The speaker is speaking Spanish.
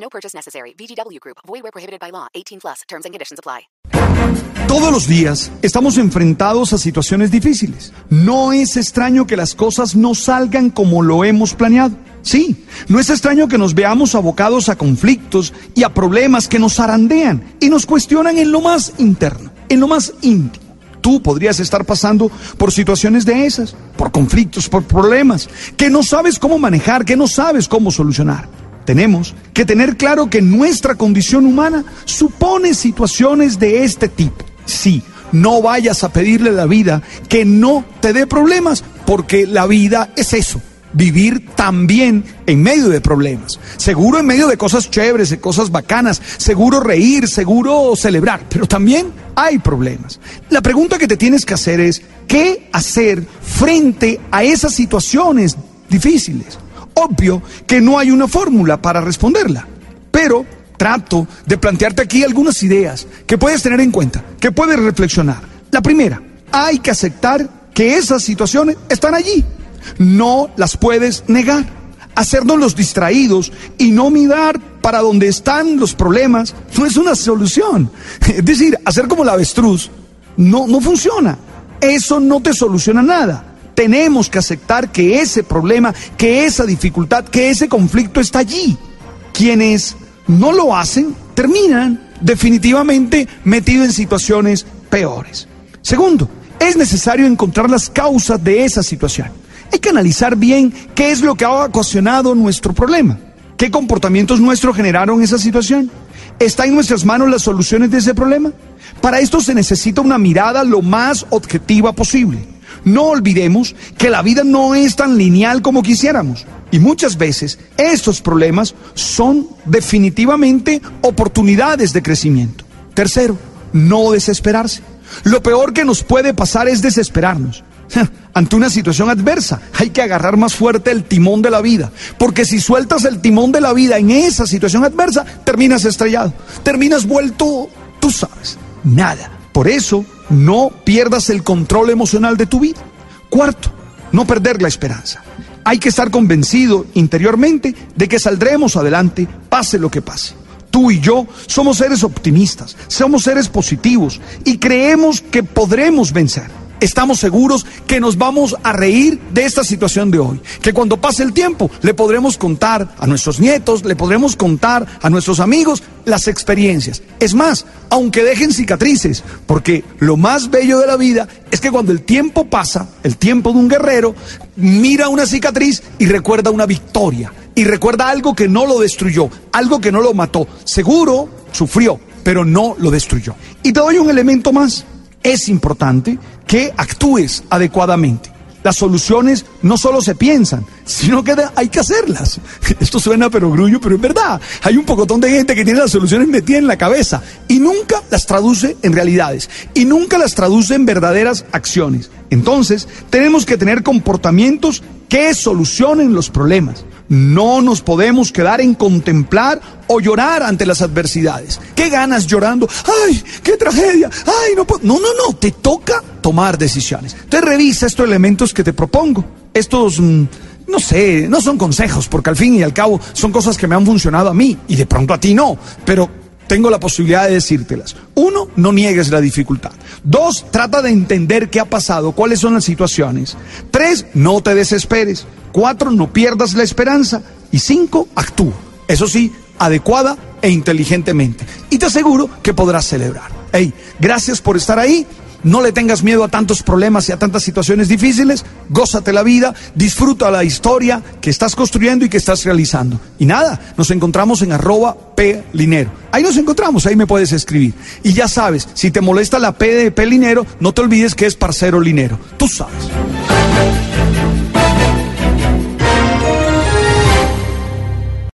No purchase necessary. VGW Group. Void where prohibited by law. 18 plus. Terms and conditions apply. Todos los días estamos enfrentados a situaciones difíciles. No es extraño que las cosas no salgan como lo hemos planeado. Sí, no es extraño que nos veamos abocados a conflictos y a problemas que nos zarandean y nos cuestionan en lo más interno, en lo más íntimo. Tú podrías estar pasando por situaciones de esas, por conflictos, por problemas, que no sabes cómo manejar, que no sabes cómo solucionar. Tenemos que tener claro que nuestra condición humana supone situaciones de este tipo. Sí, no vayas a pedirle la vida que no te dé problemas, porque la vida es eso, vivir también en medio de problemas. Seguro en medio de cosas chéveres, de cosas bacanas, seguro reír, seguro celebrar, pero también hay problemas. La pregunta que te tienes que hacer es, ¿qué hacer frente a esas situaciones difíciles? Obvio que no hay una fórmula para responderla, pero trato de plantearte aquí algunas ideas que puedes tener en cuenta, que puedes reflexionar. La primera, hay que aceptar que esas situaciones están allí. No las puedes negar. Hacernos los distraídos y no mirar para donde están los problemas no es una solución. Es decir, hacer como la avestruz no, no funciona. Eso no te soluciona nada tenemos que aceptar que ese problema, que esa dificultad, que ese conflicto está allí. Quienes no lo hacen terminan definitivamente metidos en situaciones peores. Segundo, es necesario encontrar las causas de esa situación. Hay que analizar bien qué es lo que ha ocasionado nuestro problema, qué comportamientos nuestros generaron esa situación. ¿Está en nuestras manos las soluciones de ese problema? Para esto se necesita una mirada lo más objetiva posible. No olvidemos que la vida no es tan lineal como quisiéramos. Y muchas veces estos problemas son definitivamente oportunidades de crecimiento. Tercero, no desesperarse. Lo peor que nos puede pasar es desesperarnos. Ante una situación adversa hay que agarrar más fuerte el timón de la vida, porque si sueltas el timón de la vida en esa situación adversa, terminas estrellado, terminas vuelto, tú sabes, nada. Por eso, no pierdas el control emocional de tu vida. Cuarto, no perder la esperanza. Hay que estar convencido interiormente de que saldremos adelante, pase lo que pase. Tú y yo somos seres optimistas, somos seres positivos y creemos que podremos vencer estamos seguros que nos vamos a reír de esta situación de hoy. Que cuando pase el tiempo le podremos contar a nuestros nietos, le podremos contar a nuestros amigos las experiencias. Es más, aunque dejen cicatrices, porque lo más bello de la vida es que cuando el tiempo pasa, el tiempo de un guerrero, mira una cicatriz y recuerda una victoria. Y recuerda algo que no lo destruyó, algo que no lo mató. Seguro sufrió, pero no lo destruyó. Y te doy un elemento más. Es importante que actúes adecuadamente. Las soluciones no solo se piensan, sino que hay que hacerlas. Esto suena pero grullo, pero es verdad. Hay un pocotón de gente que tiene las soluciones metidas en la cabeza y nunca las traduce en realidades y nunca las traduce en verdaderas acciones. Entonces, tenemos que tener comportamientos que solucionen los problemas. No nos podemos quedar en contemplar o llorar ante las adversidades. ¿Qué ganas llorando? ¡Ay, qué tragedia! ¡Ay, no puedo! No, no, no, te toca tomar decisiones. Te revisa estos elementos que te propongo. Estos, mm, no sé, no son consejos, porque al fin y al cabo son cosas que me han funcionado a mí y de pronto a ti no. Pero tengo la posibilidad de decírtelas. Uno, no niegues la dificultad. Dos, trata de entender qué ha pasado, cuáles son las situaciones. Tres, no te desesperes. Cuatro, no pierdas la esperanza. Y cinco, actúa. Eso sí, adecuada e inteligentemente. Y te aseguro que podrás celebrar. Hey, gracias por estar ahí. No le tengas miedo a tantos problemas y a tantas situaciones difíciles. Gózate la vida, disfruta la historia que estás construyendo y que estás realizando. Y nada, nos encontramos en arroba P Linero. Ahí nos encontramos, ahí me puedes escribir. Y ya sabes, si te molesta la P de P Linero, no te olvides que es parcero Linero. Tú sabes.